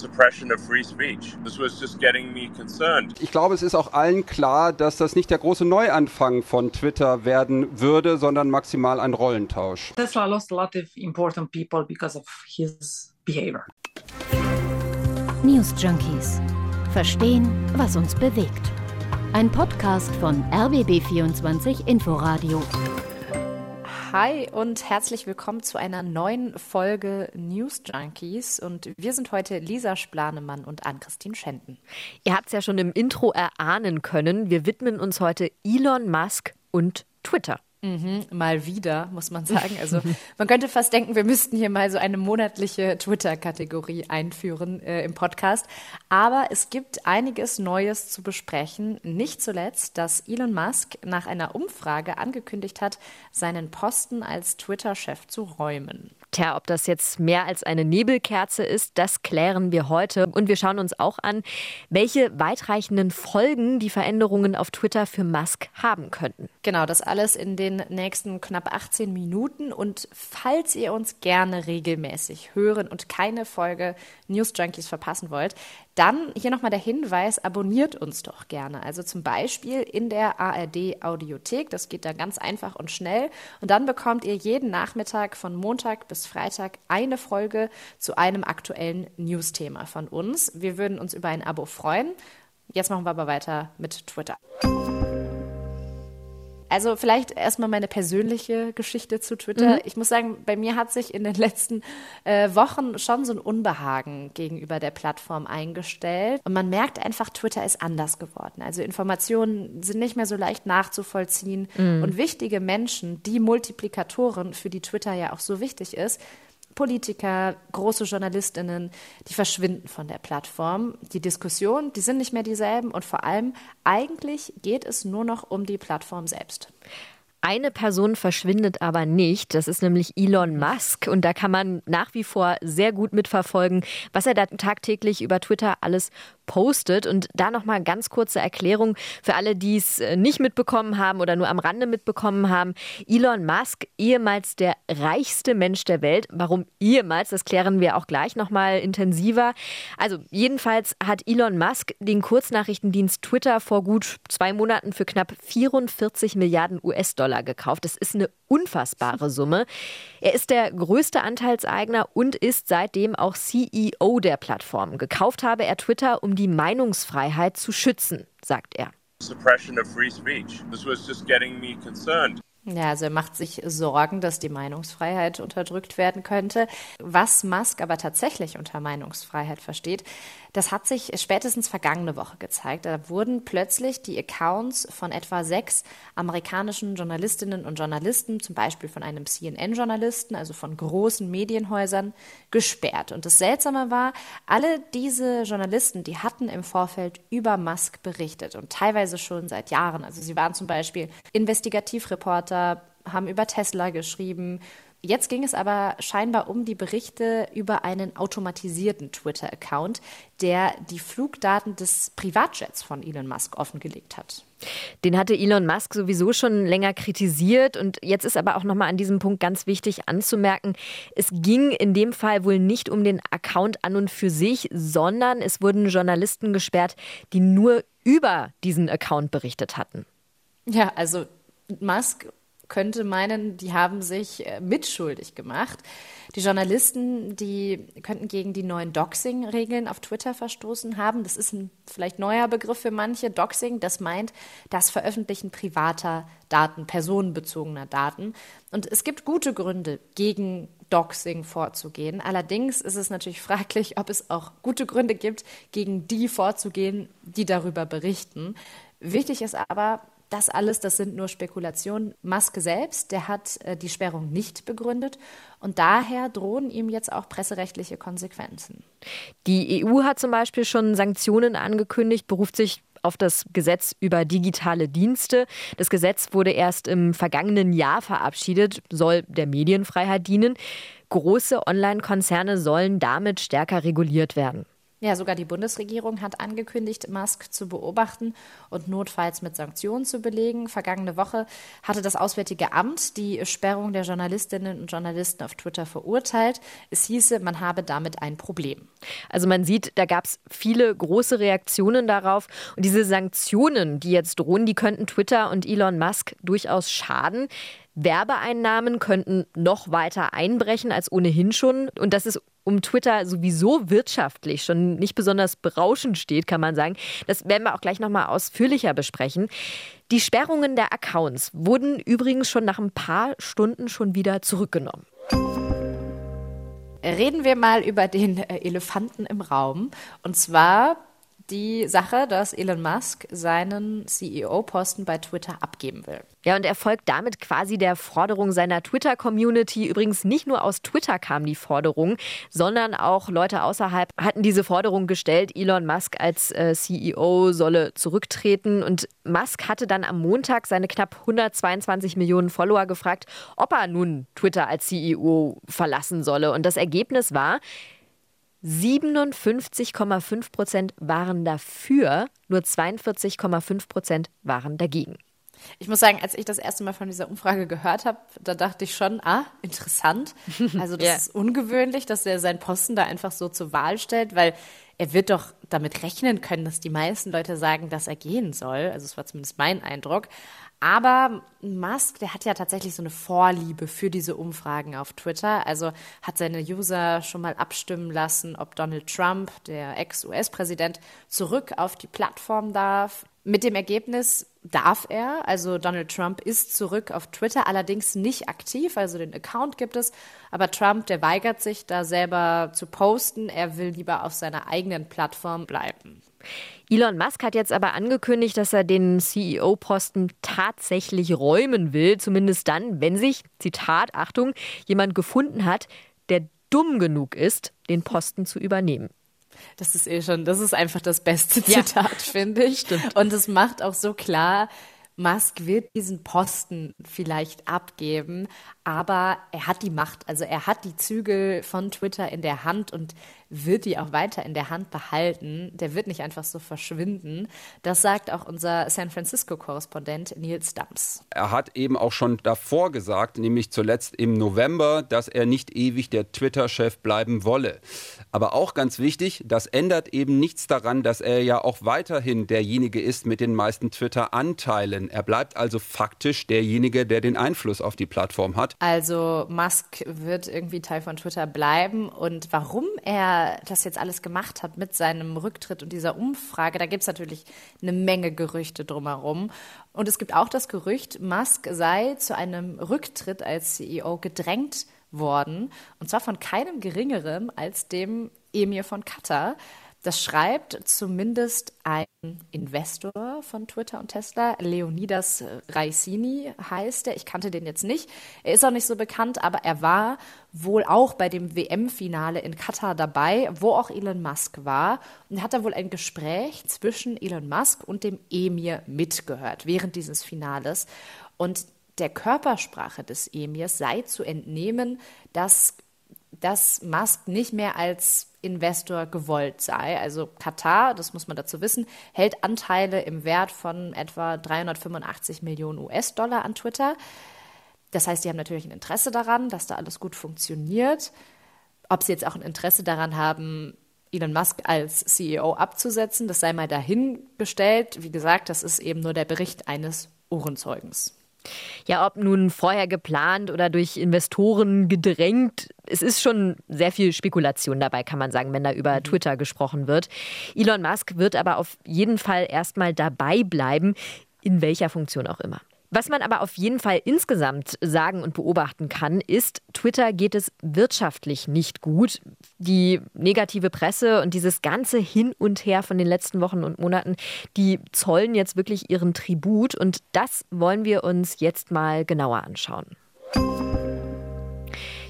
suppression of free speech. This was just getting me concerned. Ich glaube, es ist auch allen klar, dass das nicht der große Neuanfang von Twitter werden würde, sondern maximal ein Rollentausch. Tesla lost a lot of important people because of his behavior. News Junkies. Verstehen, was uns bewegt. Ein Podcast von RBB24 Inforadio. Hi und herzlich willkommen zu einer neuen Folge News Junkies. Und wir sind heute Lisa Splanemann und Ann-Christine Schenten. Ihr habt es ja schon im Intro erahnen können. Wir widmen uns heute Elon Musk und Twitter. Mhm, mal wieder, muss man sagen. Also man könnte fast denken, wir müssten hier mal so eine monatliche Twitter-Kategorie einführen äh, im Podcast. Aber es gibt einiges Neues zu besprechen. Nicht zuletzt, dass Elon Musk nach einer Umfrage angekündigt hat, seinen Posten als Twitter-Chef zu räumen. Tja, ob das jetzt mehr als eine Nebelkerze ist, das klären wir heute. Und wir schauen uns auch an, welche weitreichenden Folgen die Veränderungen auf Twitter für Musk haben könnten. Genau, das alles in den nächsten knapp 18 Minuten. Und falls ihr uns gerne regelmäßig hören und keine Folge News Junkies verpassen wollt, dann hier nochmal der Hinweis, abonniert uns doch gerne. Also zum Beispiel in der ARD Audiothek. Das geht da ganz einfach und schnell. Und dann bekommt ihr jeden Nachmittag von Montag bis Freitag eine Folge zu einem aktuellen News-Thema von uns. Wir würden uns über ein Abo freuen. Jetzt machen wir aber weiter mit Twitter. Also vielleicht erstmal meine persönliche Geschichte zu Twitter. Mhm. Ich muss sagen, bei mir hat sich in den letzten äh, Wochen schon so ein Unbehagen gegenüber der Plattform eingestellt. Und man merkt einfach, Twitter ist anders geworden. Also Informationen sind nicht mehr so leicht nachzuvollziehen. Mhm. Und wichtige Menschen, die Multiplikatoren, für die Twitter ja auch so wichtig ist, Politiker, große Journalistinnen, die verschwinden von der Plattform. Die Diskussionen, die sind nicht mehr dieselben und vor allem eigentlich geht es nur noch um die Plattform selbst. Eine Person verschwindet aber nicht. Das ist nämlich Elon Musk. Und da kann man nach wie vor sehr gut mitverfolgen, was er da tagtäglich über Twitter alles postet. Und da nochmal ganz kurze Erklärung für alle, die es äh, nicht mitbekommen haben oder nur am Rande mitbekommen haben. Elon Musk, ehemals der reichste Mensch der Welt. Warum ehemals? Das klären wir auch gleich nochmal intensiver. Also jedenfalls hat Elon Musk den Kurznachrichtendienst Twitter vor gut zwei Monaten für knapp 44 Milliarden US-Dollar Dollar gekauft. Das ist eine unfassbare Summe. Er ist der größte Anteilseigner und ist seitdem auch CEO der Plattform. Gekauft habe er Twitter, um die Meinungsfreiheit zu schützen, sagt er. Suppression of free speech. This was just getting me concerned. Ja, also er macht sich Sorgen, dass die Meinungsfreiheit unterdrückt werden könnte. Was Musk aber tatsächlich unter Meinungsfreiheit versteht, das hat sich spätestens vergangene Woche gezeigt. Da wurden plötzlich die Accounts von etwa sechs amerikanischen Journalistinnen und Journalisten, zum Beispiel von einem CNN-Journalisten, also von großen Medienhäusern, gesperrt. Und das Seltsame war, alle diese Journalisten, die hatten im Vorfeld über Musk berichtet und teilweise schon seit Jahren. Also sie waren zum Beispiel Investigativreporter, haben über Tesla geschrieben, Jetzt ging es aber scheinbar um die Berichte über einen automatisierten Twitter-Account, der die Flugdaten des Privatjets von Elon Musk offengelegt hat. Den hatte Elon Musk sowieso schon länger kritisiert und jetzt ist aber auch noch mal an diesem Punkt ganz wichtig anzumerken, es ging in dem Fall wohl nicht um den Account an und für sich, sondern es wurden Journalisten gesperrt, die nur über diesen Account berichtet hatten. Ja, also Musk könnte meinen, die haben sich äh, mitschuldig gemacht. Die Journalisten, die könnten gegen die neuen Doxing-Regeln auf Twitter verstoßen haben. Das ist ein vielleicht neuer Begriff für manche. Doxing, das meint das Veröffentlichen privater Daten, personenbezogener Daten. Und es gibt gute Gründe, gegen Doxing vorzugehen. Allerdings ist es natürlich fraglich, ob es auch gute Gründe gibt, gegen die vorzugehen, die darüber berichten. Wichtig ist aber, das alles, das sind nur Spekulationen. Musk selbst, der hat äh, die Sperrung nicht begründet und daher drohen ihm jetzt auch presserechtliche Konsequenzen. Die EU hat zum Beispiel schon Sanktionen angekündigt, beruft sich auf das Gesetz über digitale Dienste. Das Gesetz wurde erst im vergangenen Jahr verabschiedet, soll der Medienfreiheit dienen. Große Online-Konzerne sollen damit stärker reguliert werden. Ja, sogar die Bundesregierung hat angekündigt, Musk zu beobachten und notfalls mit Sanktionen zu belegen. Vergangene Woche hatte das Auswärtige Amt die Sperrung der Journalistinnen und Journalisten auf Twitter verurteilt. Es hieße, man habe damit ein Problem. Also man sieht, da gab es viele große Reaktionen darauf. Und diese Sanktionen, die jetzt drohen, die könnten Twitter und Elon Musk durchaus schaden. Werbeeinnahmen könnten noch weiter einbrechen als ohnehin schon. Und das ist um Twitter sowieso wirtschaftlich schon nicht besonders berauschend steht, kann man sagen. Das werden wir auch gleich nochmal ausführlicher besprechen. Die Sperrungen der Accounts wurden übrigens schon nach ein paar Stunden schon wieder zurückgenommen. Reden wir mal über den äh, Elefanten im Raum. Und zwar die Sache, dass Elon Musk seinen CEO-Posten bei Twitter abgeben will. Ja, und er folgt damit quasi der Forderung seiner Twitter-Community. Übrigens nicht nur aus Twitter kam die Forderung, sondern auch Leute außerhalb hatten diese Forderung gestellt, Elon Musk als äh, CEO solle zurücktreten. Und Musk hatte dann am Montag seine knapp 122 Millionen Follower gefragt, ob er nun Twitter als CEO verlassen solle. Und das Ergebnis war, 57,5 Prozent waren dafür, nur 42,5 Prozent waren dagegen. Ich muss sagen, als ich das erste Mal von dieser Umfrage gehört habe, da dachte ich schon, ah, interessant. Also das ja. ist ungewöhnlich, dass er seinen Posten da einfach so zur Wahl stellt, weil er wird doch damit rechnen können, dass die meisten Leute sagen, dass er gehen soll. Also es war zumindest mein Eindruck. Aber Musk, der hat ja tatsächlich so eine Vorliebe für diese Umfragen auf Twitter. Also hat seine User schon mal abstimmen lassen, ob Donald Trump, der Ex-US-Präsident, zurück auf die Plattform darf. Mit dem Ergebnis darf er, also Donald Trump ist zurück auf Twitter, allerdings nicht aktiv, also den Account gibt es, aber Trump, der weigert sich da selber zu posten, er will lieber auf seiner eigenen Plattform bleiben. Elon Musk hat jetzt aber angekündigt, dass er den CEO-Posten tatsächlich räumen will, zumindest dann, wenn sich, Zitat, Achtung, jemand gefunden hat, der dumm genug ist, den Posten zu übernehmen. Das ist eh schon, das ist einfach das beste Zitat, ja. finde ich. Stimmt. Und es macht auch so klar, Musk wird diesen Posten vielleicht abgeben, aber er hat die Macht, also er hat die Zügel von Twitter in der Hand und wird die auch weiter in der Hand behalten. Der wird nicht einfach so verschwinden. Das sagt auch unser San Francisco-Korrespondent Nils Dams. Er hat eben auch schon davor gesagt, nämlich zuletzt im November, dass er nicht ewig der Twitter-Chef bleiben wolle. Aber auch ganz wichtig, das ändert eben nichts daran, dass er ja auch weiterhin derjenige ist mit den meisten Twitter-Anteilen. Er bleibt also faktisch derjenige, der den Einfluss auf die Plattform hat. Also Musk wird irgendwie Teil von Twitter bleiben und warum er das jetzt alles gemacht hat mit seinem Rücktritt und dieser Umfrage, da gibt es natürlich eine Menge Gerüchte drumherum. Und es gibt auch das Gerücht, Musk sei zu einem Rücktritt als CEO gedrängt worden. Und zwar von keinem geringeren als dem Emir von Katar. Das schreibt zumindest ein Investor von Twitter und Tesla, Leonidas Raisini heißt er. Ich kannte den jetzt nicht. Er ist auch nicht so bekannt, aber er war wohl auch bei dem WM-Finale in Katar dabei, wo auch Elon Musk war. Und hat da wohl ein Gespräch zwischen Elon Musk und dem Emir mitgehört während dieses Finales. Und der Körpersprache des Emirs sei zu entnehmen, dass dass Musk nicht mehr als Investor gewollt sei. Also Katar, das muss man dazu wissen, hält Anteile im Wert von etwa 385 Millionen US-Dollar an Twitter. Das heißt, die haben natürlich ein Interesse daran, dass da alles gut funktioniert. Ob sie jetzt auch ein Interesse daran haben, Elon Musk als CEO abzusetzen, das sei mal dahingestellt. Wie gesagt, das ist eben nur der Bericht eines Ohrenzeugens. Ja, ob nun vorher geplant oder durch Investoren gedrängt, es ist schon sehr viel Spekulation dabei, kann man sagen, wenn da über mhm. Twitter gesprochen wird. Elon Musk wird aber auf jeden Fall erstmal dabei bleiben, in welcher Funktion auch immer. Was man aber auf jeden Fall insgesamt sagen und beobachten kann, ist, Twitter geht es wirtschaftlich nicht gut. Die negative Presse und dieses ganze Hin und Her von den letzten Wochen und Monaten, die zollen jetzt wirklich ihren Tribut und das wollen wir uns jetzt mal genauer anschauen.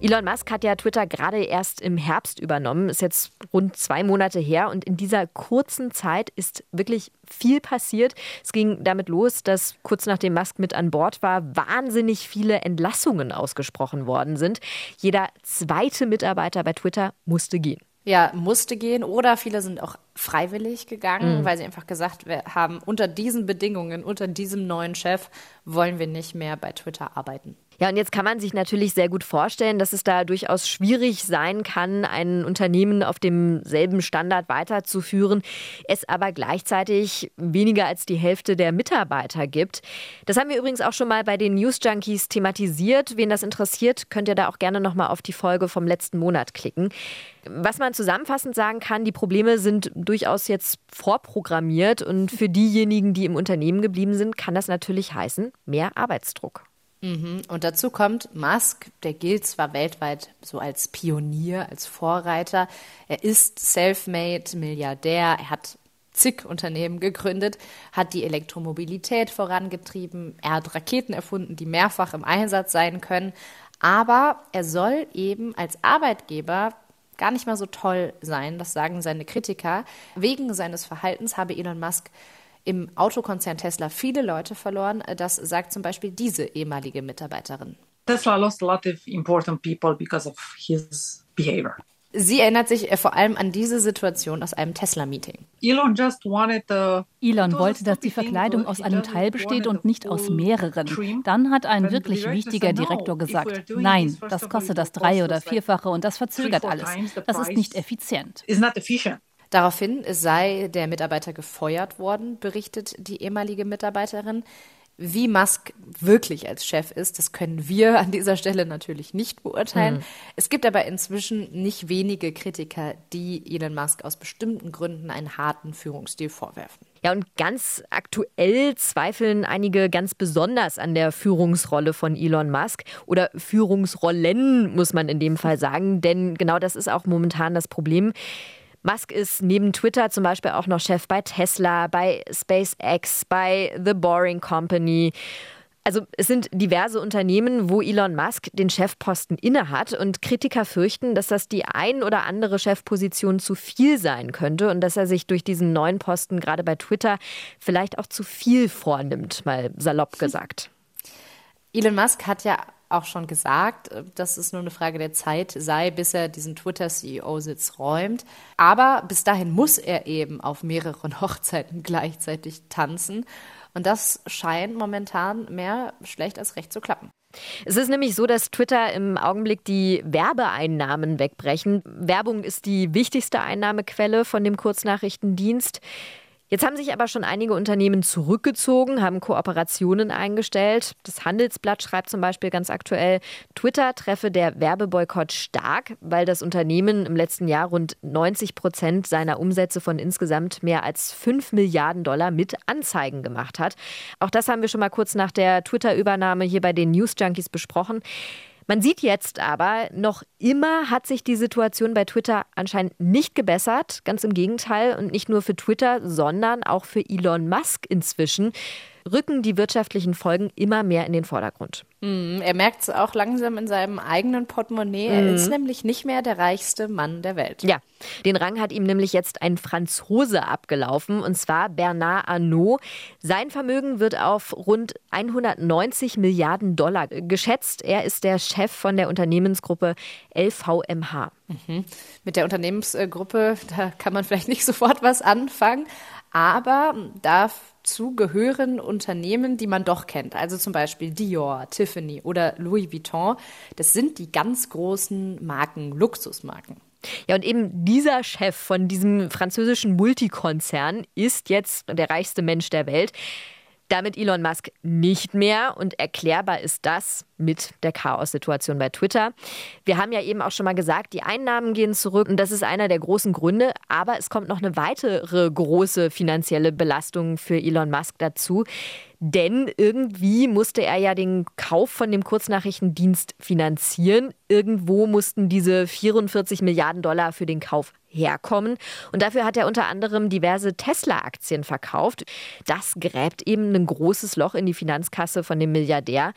Elon Musk hat ja Twitter gerade erst im Herbst übernommen, ist jetzt rund zwei Monate her und in dieser kurzen Zeit ist wirklich viel passiert. Es ging damit los, dass kurz nachdem Musk mit an Bord war, wahnsinnig viele Entlassungen ausgesprochen worden sind. Jeder zweite Mitarbeiter bei Twitter musste gehen. ja, musste gehen oder viele sind auch freiwillig gegangen, mhm. weil sie einfach gesagt haben, unter diesen Bedingungen, unter diesem neuen Chef wollen wir nicht mehr bei Twitter arbeiten. Ja, und jetzt kann man sich natürlich sehr gut vorstellen, dass es da durchaus schwierig sein kann, ein Unternehmen auf demselben Standard weiterzuführen, es aber gleichzeitig weniger als die Hälfte der Mitarbeiter gibt. Das haben wir übrigens auch schon mal bei den News Junkies thematisiert. Wen das interessiert, könnt ihr da auch gerne nochmal auf die Folge vom letzten Monat klicken. Was man zusammenfassend sagen kann, die Probleme sind durchaus jetzt vorprogrammiert und für diejenigen, die im Unternehmen geblieben sind, kann das natürlich heißen, mehr Arbeitsdruck. Mhm. Und dazu kommt Musk, der gilt zwar weltweit so als Pionier, als Vorreiter. Er ist self-made Milliardär. Er hat zig Unternehmen gegründet, hat die Elektromobilität vorangetrieben. Er hat Raketen erfunden, die mehrfach im Einsatz sein können. Aber er soll eben als Arbeitgeber gar nicht mal so toll sein, das sagen seine Kritiker. Wegen seines Verhaltens habe Elon Musk im Autokonzern Tesla viele Leute verloren. Das sagt zum Beispiel diese ehemalige Mitarbeiterin. Tesla lost a lot of important people because of his behavior. Sie erinnert sich äh, vor allem an diese Situation aus einem Tesla-Meeting. Elon, Elon wollte, dass die Verkleidung aus einem Teil besteht und nicht aus mehreren. Dann hat ein wirklich wichtiger Direktor gesagt, nein, das kostet das drei- oder vierfache und das verzögert alles. Das ist nicht effizient. Daraufhin sei der Mitarbeiter gefeuert worden, berichtet die ehemalige Mitarbeiterin. Wie Musk wirklich als Chef ist, das können wir an dieser Stelle natürlich nicht beurteilen. Mhm. Es gibt aber inzwischen nicht wenige Kritiker, die Elon Musk aus bestimmten Gründen einen harten Führungsstil vorwerfen. Ja, und ganz aktuell zweifeln einige ganz besonders an der Führungsrolle von Elon Musk oder Führungsrollen, muss man in dem Fall sagen, denn genau das ist auch momentan das Problem. Musk ist neben Twitter zum Beispiel auch noch Chef bei Tesla, bei SpaceX, bei The Boring Company. Also es sind diverse Unternehmen, wo Elon Musk den Chefposten innehat und Kritiker fürchten, dass das die ein oder andere Chefposition zu viel sein könnte und dass er sich durch diesen neuen Posten gerade bei Twitter vielleicht auch zu viel vornimmt, mal salopp gesagt. Elon Musk hat ja auch schon gesagt, äh, dass es nur eine Frage der Zeit sei, bis er diesen Twitter-CEO-Sitz räumt. Aber bis dahin muss er eben auf mehreren Hochzeiten gleichzeitig tanzen. Und das scheint momentan mehr schlecht als recht zu klappen. Es ist nämlich so, dass Twitter im Augenblick die Werbeeinnahmen wegbrechen. Werbung ist die wichtigste Einnahmequelle von dem Kurznachrichtendienst. Jetzt haben sich aber schon einige Unternehmen zurückgezogen, haben Kooperationen eingestellt. Das Handelsblatt schreibt zum Beispiel ganz aktuell, Twitter treffe der Werbeboykott stark, weil das Unternehmen im letzten Jahr rund 90 Prozent seiner Umsätze von insgesamt mehr als 5 Milliarden Dollar mit Anzeigen gemacht hat. Auch das haben wir schon mal kurz nach der Twitter-Übernahme hier bei den News Junkies besprochen. Man sieht jetzt aber, noch immer hat sich die Situation bei Twitter anscheinend nicht gebessert. Ganz im Gegenteil. Und nicht nur für Twitter, sondern auch für Elon Musk inzwischen rücken die wirtschaftlichen Folgen immer mehr in den Vordergrund. Mm, er merkt es auch langsam in seinem eigenen Portemonnaie. Er ist mhm. nämlich nicht mehr der reichste Mann der Welt. Ja, den Rang hat ihm nämlich jetzt ein Franzose abgelaufen, und zwar Bernard Arnault. Sein Vermögen wird auf rund 190 Milliarden Dollar geschätzt. Er ist der Chef von der Unternehmensgruppe LVMH. Mhm. Mit der Unternehmensgruppe, da kann man vielleicht nicht sofort was anfangen, aber darf dazu gehören Unternehmen, die man doch kennt. Also zum Beispiel Dior, Tiffany oder Louis Vuitton. Das sind die ganz großen Marken, Luxusmarken. Ja, und eben dieser Chef von diesem französischen Multikonzern ist jetzt der reichste Mensch der Welt. Damit Elon Musk nicht mehr und erklärbar ist das mit der Chaos-Situation bei Twitter. Wir haben ja eben auch schon mal gesagt, die Einnahmen gehen zurück und das ist einer der großen Gründe, aber es kommt noch eine weitere große finanzielle Belastung für Elon Musk dazu. Denn irgendwie musste er ja den Kauf von dem Kurznachrichtendienst finanzieren. Irgendwo mussten diese 44 Milliarden Dollar für den Kauf herkommen. Und dafür hat er unter anderem diverse Tesla-Aktien verkauft. Das gräbt eben ein großes Loch in die Finanzkasse von dem Milliardär.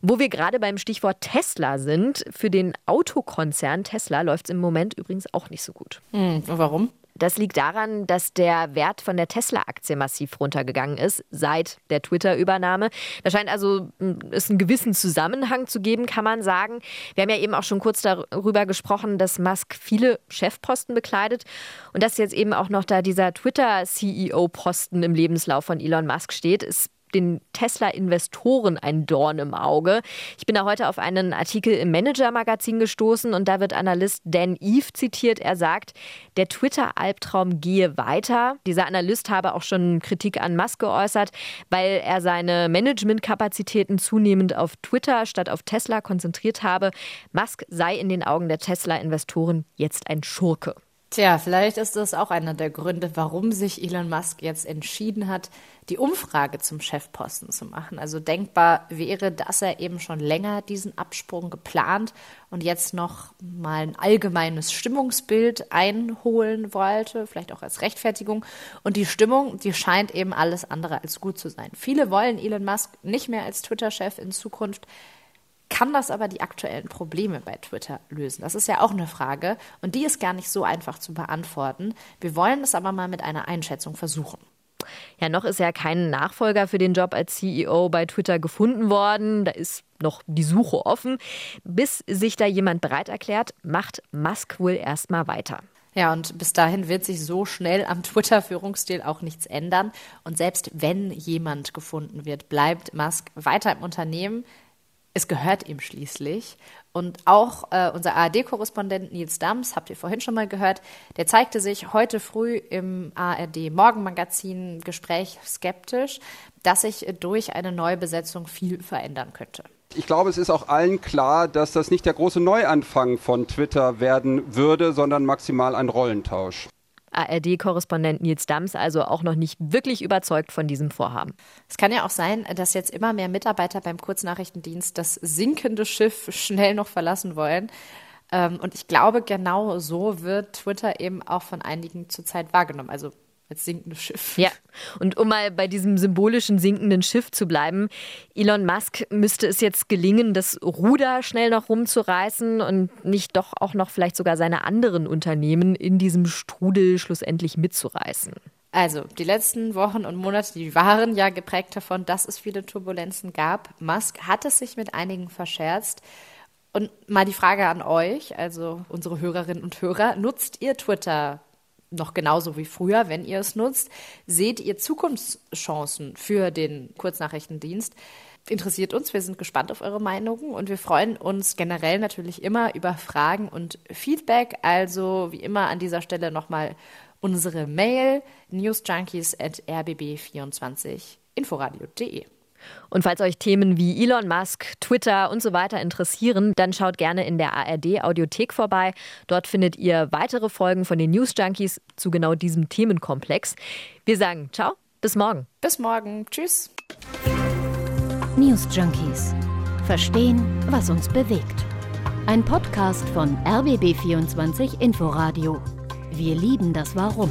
Wo wir gerade beim Stichwort Tesla sind, für den Autokonzern Tesla läuft es im Moment übrigens auch nicht so gut. Hm, warum? Das liegt daran, dass der Wert von der Tesla-Aktie massiv runtergegangen ist seit der Twitter-Übernahme. Da scheint also hm, es einen gewissen Zusammenhang zu geben, kann man sagen. Wir haben ja eben auch schon kurz darüber gesprochen, dass Musk viele Chefposten bekleidet und dass jetzt eben auch noch da dieser Twitter-CEO-Posten im Lebenslauf von Elon Musk steht. Es den Tesla-Investoren ein Dorn im Auge. Ich bin da heute auf einen Artikel im Manager-Magazin gestoßen und da wird Analyst Dan Eve zitiert. Er sagt, der Twitter-Albtraum gehe weiter. Dieser Analyst habe auch schon Kritik an Musk geäußert, weil er seine Managementkapazitäten zunehmend auf Twitter statt auf Tesla konzentriert habe. Musk sei in den Augen der Tesla-Investoren jetzt ein Schurke. Tja, vielleicht ist das auch einer der Gründe, warum sich Elon Musk jetzt entschieden hat, die Umfrage zum Chefposten zu machen. Also denkbar wäre, dass er eben schon länger diesen Absprung geplant und jetzt noch mal ein allgemeines Stimmungsbild einholen wollte, vielleicht auch als Rechtfertigung. Und die Stimmung, die scheint eben alles andere als gut zu sein. Viele wollen Elon Musk nicht mehr als Twitter-Chef in Zukunft kann das aber die aktuellen Probleme bei Twitter lösen? Das ist ja auch eine Frage und die ist gar nicht so einfach zu beantworten. Wir wollen es aber mal mit einer Einschätzung versuchen. Ja, noch ist ja kein Nachfolger für den Job als CEO bei Twitter gefunden worden. Da ist noch die Suche offen. Bis sich da jemand bereit erklärt, macht Musk wohl erstmal weiter. Ja, und bis dahin wird sich so schnell am Twitter-Führungsstil auch nichts ändern. Und selbst wenn jemand gefunden wird, bleibt Musk weiter im Unternehmen es gehört ihm schließlich. Und auch äh, unser ARD-Korrespondent Nils Dams, habt ihr vorhin schon mal gehört, der zeigte sich heute früh im ARD-Morgenmagazin Gespräch skeptisch, dass sich durch eine Neubesetzung viel verändern könnte. Ich glaube, es ist auch allen klar, dass das nicht der große Neuanfang von Twitter werden würde, sondern maximal ein Rollentausch. ARD-Korrespondent Nils Dams also auch noch nicht wirklich überzeugt von diesem Vorhaben. Es kann ja auch sein, dass jetzt immer mehr Mitarbeiter beim Kurznachrichtendienst das sinkende Schiff schnell noch verlassen wollen. Ähm, und ich glaube, genau so wird Twitter eben auch von einigen zurzeit wahrgenommen. Also als sinkendes Schiff. Ja, und um mal bei diesem symbolischen sinkenden Schiff zu bleiben, Elon Musk müsste es jetzt gelingen, das Ruder schnell noch rumzureißen und nicht doch auch noch vielleicht sogar seine anderen Unternehmen in diesem Strudel schlussendlich mitzureißen. Also, die letzten Wochen und Monate, die waren ja geprägt davon, dass es viele Turbulenzen gab. Musk hat es sich mit einigen verscherzt. Und mal die Frage an euch, also unsere Hörerinnen und Hörer, nutzt ihr Twitter noch genauso wie früher, wenn ihr es nutzt. Seht ihr Zukunftschancen für den Kurznachrichtendienst? Interessiert uns, wir sind gespannt auf eure Meinungen und wir freuen uns generell natürlich immer über Fragen und Feedback. Also wie immer an dieser Stelle nochmal unsere Mail newsjunkies at rbb24inforadio.de. Und falls euch Themen wie Elon Musk, Twitter und so weiter interessieren, dann schaut gerne in der ARD Audiothek vorbei. Dort findet ihr weitere Folgen von den News Junkies zu genau diesem Themenkomplex. Wir sagen ciao, bis morgen. Bis morgen. Tschüss. News Junkies. Verstehen, was uns bewegt. Ein Podcast von RBB24 Inforadio. Wir lieben das Warum.